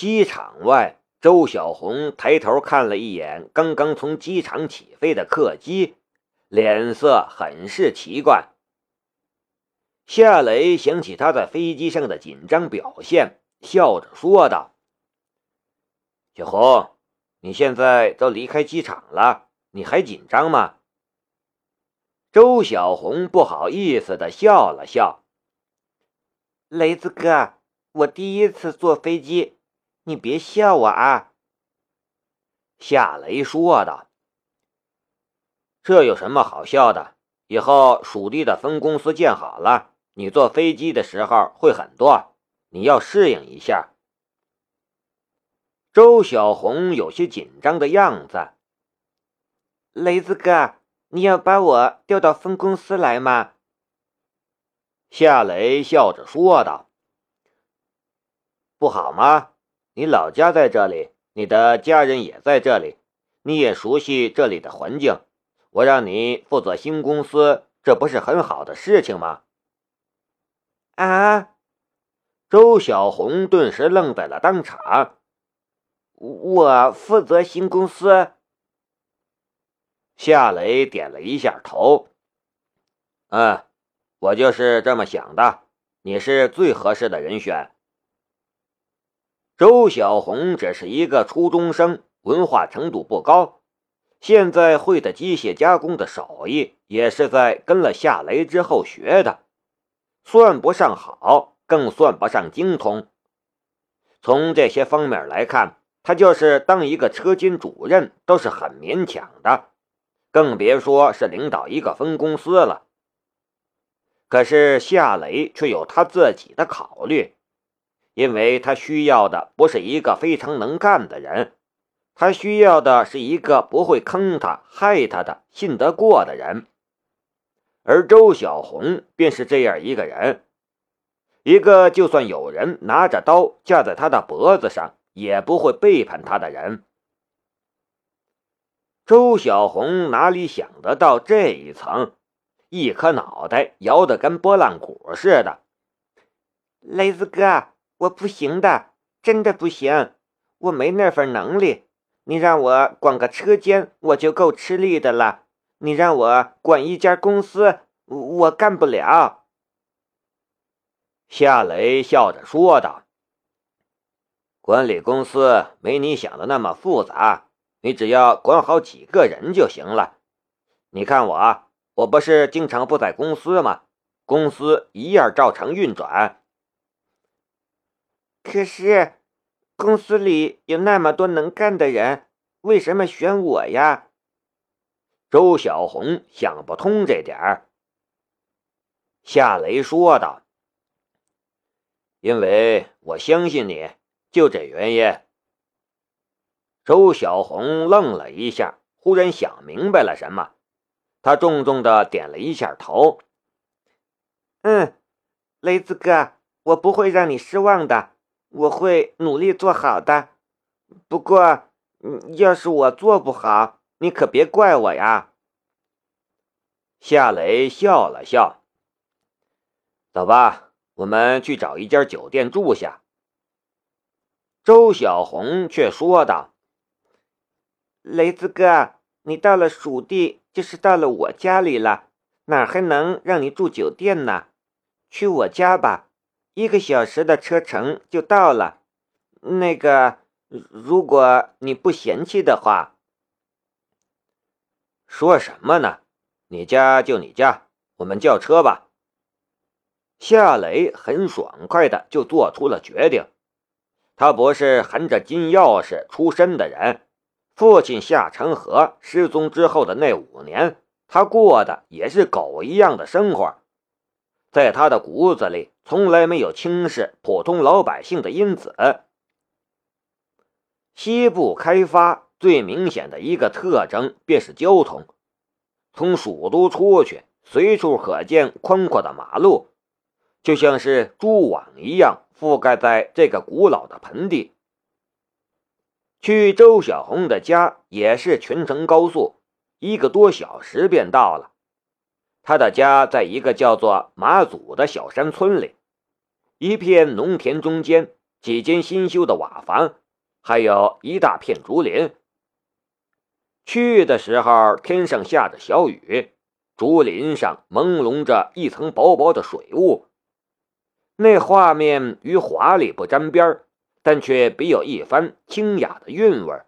机场外，周小红抬头看了一眼刚刚从机场起飞的客机，脸色很是奇怪。夏雷想起他在飞机上的紧张表现，笑着说道：“小红，你现在都离开机场了，你还紧张吗？”周小红不好意思的笑了笑：“雷子哥，我第一次坐飞机。”你别笑我啊！”夏雷说道。“这有什么好笑的？以后属地的分公司建好了，你坐飞机的时候会很多，你要适应一下。”周小红有些紧张的样子。“雷子哥，你要把我调到分公司来吗？”夏雷笑着说道。“不好吗？”你老家在这里，你的家人也在这里，你也熟悉这里的环境。我让你负责新公司，这不是很好的事情吗？啊！周小红顿时愣在了当场。我负责新公司。夏雷点了一下头。嗯，我就是这么想的。你是最合适的人选。周小红只是一个初中生，文化程度不高，现在会的机械加工的手艺也是在跟了夏雷之后学的，算不上好，更算不上精通。从这些方面来看，他就是当一个车间主任都是很勉强的，更别说是领导一个分公司了。可是夏雷却有他自己的考虑。因为他需要的不是一个非常能干的人，他需要的是一个不会坑他、害他的、信得过的人。而周小红便是这样一个人，一个就算有人拿着刀架在他的脖子上，也不会背叛他的人。周小红哪里想得到这一层，一颗脑袋摇得跟拨浪鼓似的。雷子哥。我不行的，真的不行，我没那份能力。你让我管个车间，我就够吃力的了。你让我管一家公司，我干不了。”夏雷笑着说道，“管理公司没你想的那么复杂，你只要管好几个人就行了。你看我，我不是经常不在公司吗？公司一样照常运转。”可是，公司里有那么多能干的人，为什么选我呀？周小红想不通这点儿。夏雷说道：“因为我相信你，就这原因。”周小红愣了一下，忽然想明白了什么，他重重的点了一下头：“嗯，雷子哥，我不会让你失望的。”我会努力做好的，不过，要是我做不好，你可别怪我呀。夏雷笑了笑，走吧，我们去找一家酒店住下。周小红却说道：“雷子哥，你到了蜀地，就是到了我家里了，哪还能让你住酒店呢？去我家吧。”一个小时的车程就到了。那个，如果你不嫌弃的话，说什么呢？你家就你家，我们叫车吧。夏雷很爽快的就做出了决定。他不是含着金钥匙出身的人，父亲夏成河失踪之后的那五年，他过的也是狗一样的生活。在他的骨子里，从来没有轻视普通老百姓的因子。西部开发最明显的一个特征便是交通，从蜀都出去，随处可见宽阔的马路，就像是蛛网一样覆盖在这个古老的盆地。去周小红的家也是全程高速，一个多小时便到了。他的家在一个叫做马祖的小山村里，一片农田中间，几间新修的瓦房，还有一大片竹林。去的时候，天上下着小雨，竹林上朦胧着一层薄薄的水雾，那画面与华丽不沾边但却别有一番清雅的韵味。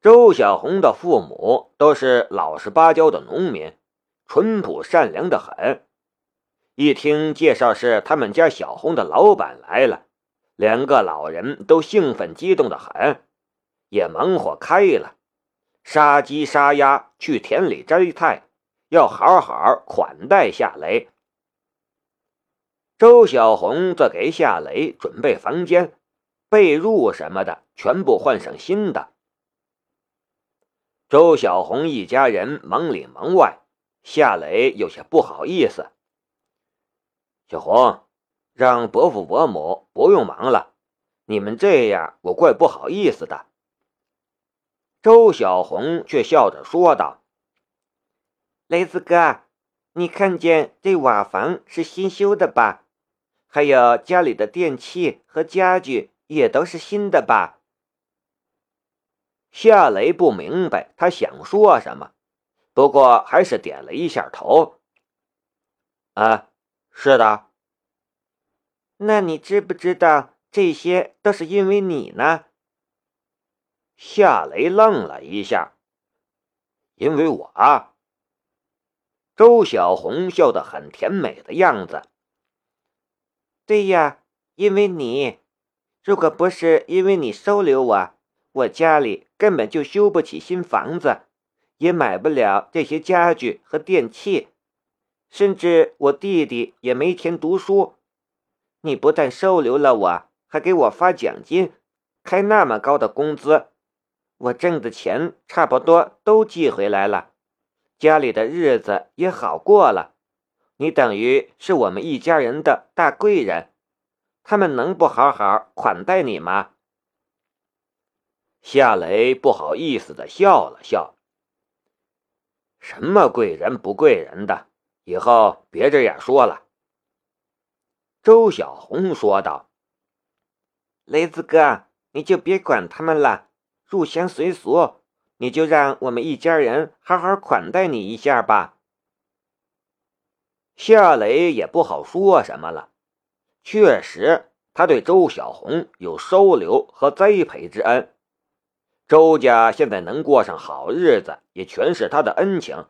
周小红的父母都是老实巴交的农民，淳朴善良的很。一听介绍是他们家小红的老板来了，两个老人都兴奋激动的很。也忙活开了，杀鸡杀鸭，去田里摘菜，要好好款待夏雷。周小红则给夏雷准备房间、被褥什么的，全部换上新的。周小红一家人忙里忙外，夏雷有些不好意思。小红，让伯父伯母不用忙了，你们这样，我怪不好意思的。周小红却笑着说道：“雷子哥，你看见这瓦房是新修的吧？还有家里的电器和家具也都是新的吧？”夏雷不明白他想说什么，不过还是点了一下头。“啊，是的。那你知不知道这些都是因为你呢？”夏雷愣了一下，因为我啊。周小红笑得很甜美的样子。对呀，因为你。如果不是因为你收留我，我家里根本就修不起新房子，也买不了这些家具和电器，甚至我弟弟也没钱读书。你不但收留了我，还给我发奖金，开那么高的工资。我挣的钱差不多都寄回来了，家里的日子也好过了。你等于是我们一家人的大贵人，他们能不好好款待你吗？夏雷不好意思的笑了笑。什么贵人不贵人的，以后别这样说了。周小红说道：“雷子哥，你就别管他们了。”入乡随俗，你就让我们一家人好好款待你一下吧。夏雷也不好说什么了，确实他对周小红有收留和栽培之恩。周家现在能过上好日子，也全是他的恩情。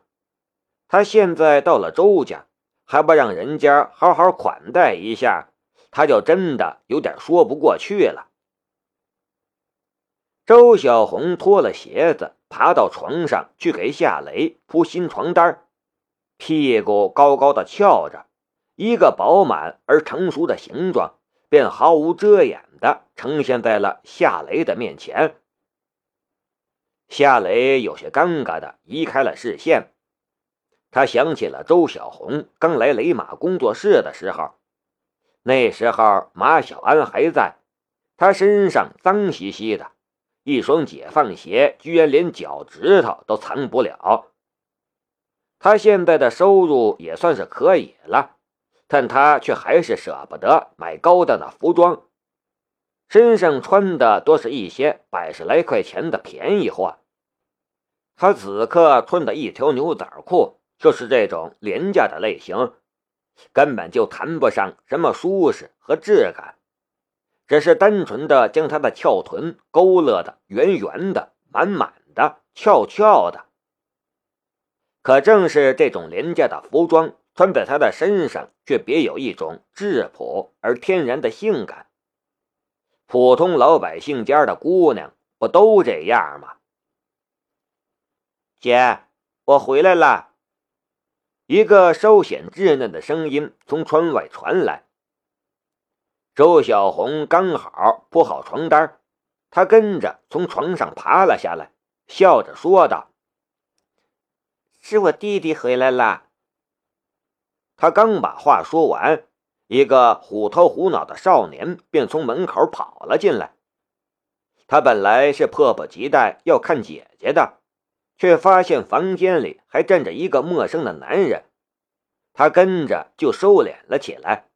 他现在到了周家，还不让人家好好款待一下，他就真的有点说不过去了。周小红脱了鞋子，爬到床上去给夏雷铺新床单，屁股高高的翘着，一个饱满而成熟的形状便毫无遮掩的呈现在了夏雷的面前。夏雷有些尴尬的移开了视线，他想起了周小红刚来雷马工作室的时候，那时候马小安还在，他身上脏兮兮的。一双解放鞋居然连脚趾头都藏不了。他现在的收入也算是可以了，但他却还是舍不得买高档的服装，身上穿的多是一些百十来块钱的便宜货。他此刻穿的一条牛仔裤就是这种廉价的类型，根本就谈不上什么舒适和质感。只是单纯的将他的翘臀勾勒的圆圆的、满满的、翘翘的。可正是这种廉价的服装穿在他的身上，却别有一种质朴而天然的性感。普通老百姓家的姑娘不都这样吗？姐，我回来了。一个稍显稚嫩的声音从窗外传来。周小红刚好铺好床单，她跟着从床上爬了下来，笑着说道：“是我弟弟回来了。”他刚把话说完，一个虎头虎脑的少年便从门口跑了进来。他本来是迫不及待要看姐姐的，却发现房间里还站着一个陌生的男人，他跟着就收敛了起来。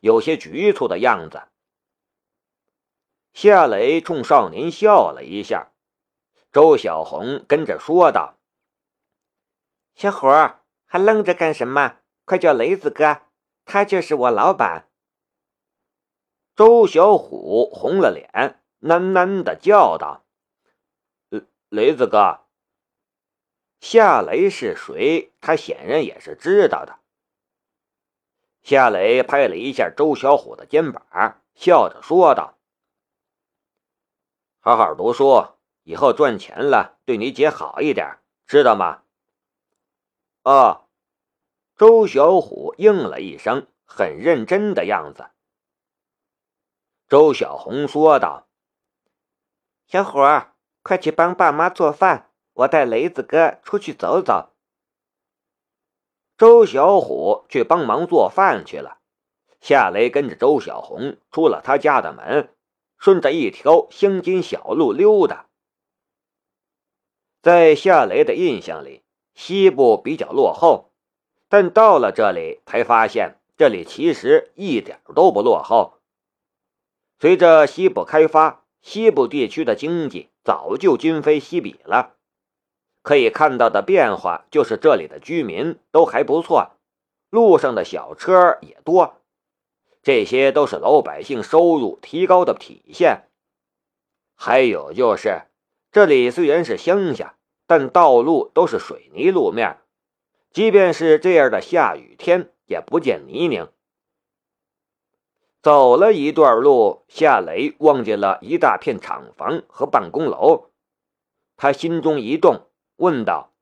有些局促的样子，夏雷冲少年笑了一下，周小红跟着说道：“小伙还愣着干什么？快叫雷子哥，他就是我老板。”周小虎红了脸，喃喃的叫道：“雷子哥。”夏雷是谁？他显然也是知道的。夏雷拍了一下周小虎的肩膀，笑着说道：“好好读书，以后赚钱了，对你姐好一点，知道吗？”哦，周小虎应了一声，很认真的样子。周小红说道：“小虎，快去帮爸妈做饭，我带雷子哥出去走走。”周小虎去帮忙做饭去了。夏雷跟着周小红出了他家的门，顺着一条乡间小路溜达。在夏雷的印象里，西部比较落后，但到了这里才发现，这里其实一点都不落后。随着西部开发，西部地区的经济早就今非昔比了。可以看到的变化就是，这里的居民都还不错，路上的小车也多，这些都是老百姓收入提高的体现。还有就是，这里虽然是乡下，但道路都是水泥路面，即便是这样的下雨天，也不见泥泞。走了一段路，夏雷望见了一大片厂房和办公楼，他心中一动，问道：“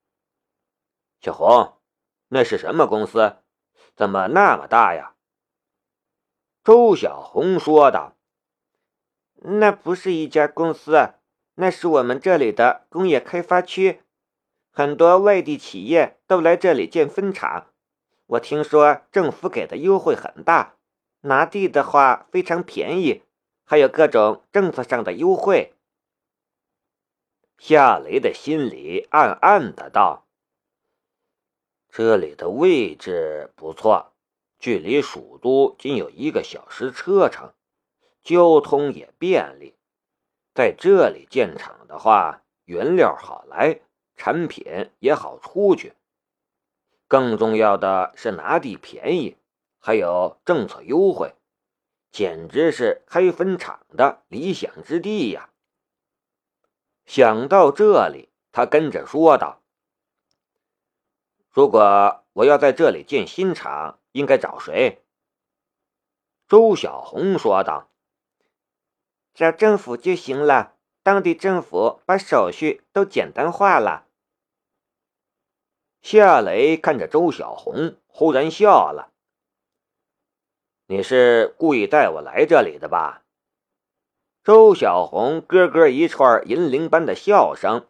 小红，那是什么公司？怎么那么大呀？”周小红说道：“那不是一家公司，那是我们这里的工业开发区，很多外地企业都来这里建分厂。我听说政府给的优惠很大。”拿地的话非常便宜，还有各种政策上的优惠。夏雷的心里暗暗的道：“这里的位置不错，距离蜀都仅有一个小时车程，交通也便利。在这里建厂的话，原料好来，产品也好出去。更重要的是拿地便宜。”还有政策优惠，简直是开分厂的理想之地呀！想到这里，他跟着说道：“如果我要在这里建新厂，应该找谁？”周小红说道：“找政府就行了，当地政府把手续都简单化了。”夏雷看着周小红，忽然笑了。你是故意带我来这里的吧？周小红咯咯一串银铃般的笑声。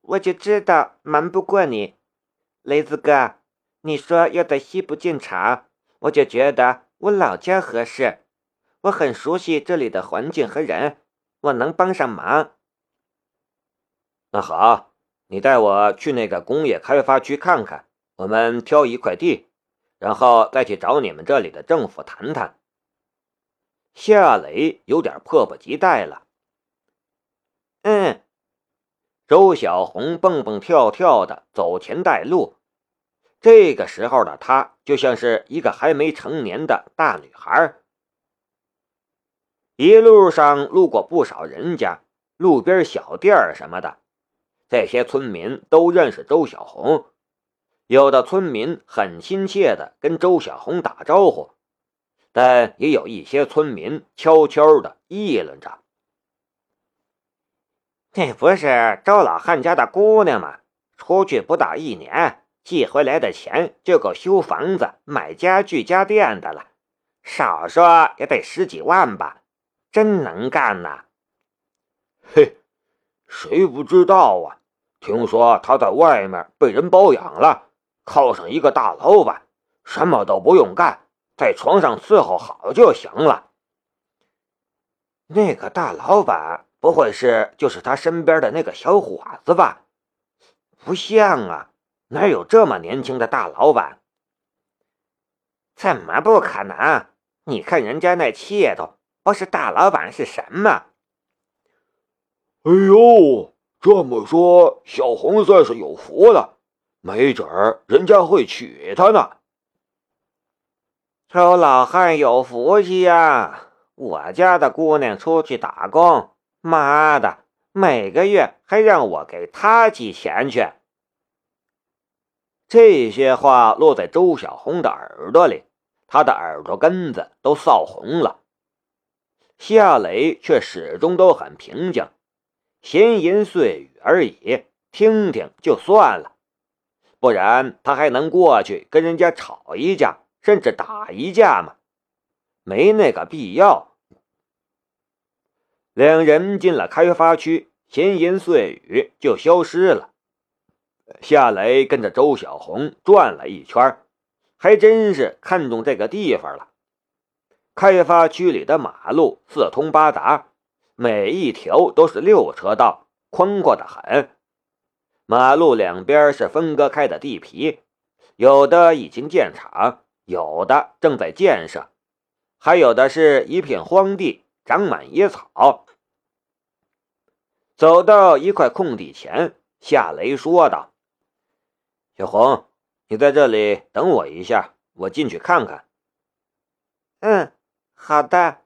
我就知道瞒不过你，雷子哥。你说要在西部建厂，我就觉得我老家合适。我很熟悉这里的环境和人，我能帮上忙。那好，你带我去那个工业开发区看看，我们挑一块地。然后再去找你们这里的政府谈谈。夏雷有点迫不及待了。嗯，周小红蹦蹦跳跳的走前带路。这个时候的她就像是一个还没成年的大女孩。一路上路过不少人家、路边小店什么的，这些村民都认识周小红。有的村民很亲切的跟周小红打招呼，但也有一些村民悄悄的议论着：“那不是周老汉家的姑娘吗？出去不到一年，寄回来的钱就够修房子、买家具家电的了，少说也得十几万吧？真能干呐！”嘿，谁不知道啊？听说他在外面被人包养了。靠上一个大老板，什么都不用干，在床上伺候好就行了。那个大老板不会是就是他身边的那个小伙子吧？不像啊，哪有这么年轻的大老板？怎么不可能？你看人家那气度，不是大老板是什么？哎呦，这么说，小红算是有福了，没准儿人家会娶她呢。臭老汉有福气呀！我家的姑娘出去打工，妈的，每个月还让我给她寄钱去。这些话落在周小红的耳朵里，她的耳朵根子都臊红了。夏雷却始终都很平静。闲言碎语而已，听听就算了，不然他还能过去跟人家吵一架，甚至打一架吗？没那个必要。两人进了开发区，闲言碎语就消失了。夏雷跟着周小红转了一圈，还真是看中这个地方了。开发区里的马路四通八达。每一条都是六车道，宽阔的很。马路两边是分割开的地皮，有的已经建厂，有的正在建设，还有的是一片荒地，长满野草。走到一块空地前，夏雷说道：“小红，你在这里等我一下，我进去看看。”“嗯，好的。”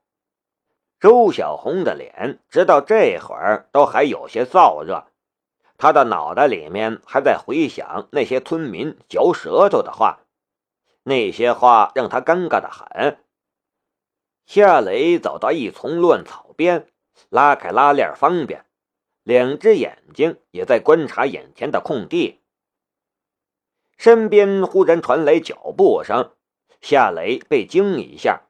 周小红的脸直到这会儿都还有些燥热，她的脑袋里面还在回想那些村民嚼舌头的话，那些话让他尴尬的很。夏雷走到一丛乱草边，拉开拉链方便，两只眼睛也在观察眼前的空地。身边忽然传来脚步声，夏雷被惊一下，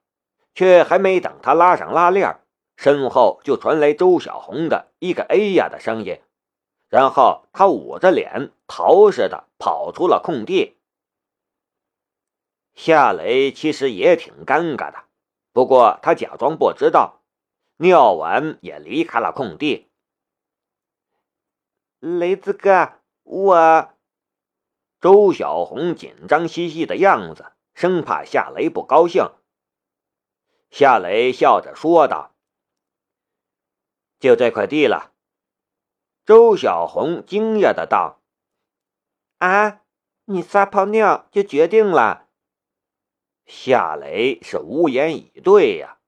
却还没等他拉上拉链。身后就传来周小红的一个“哎呀”的声音，然后他捂着脸逃似的跑出了空地。夏雷其实也挺尴尬的，不过他假装不知道，尿完也离开了空地。雷子哥，我……周小红紧张兮兮的样子，生怕夏雷不高兴。夏雷笑着说道。就这块地了，周小红惊讶的道：“啊，你撒泡尿就决定了？”夏雷是无言以对呀。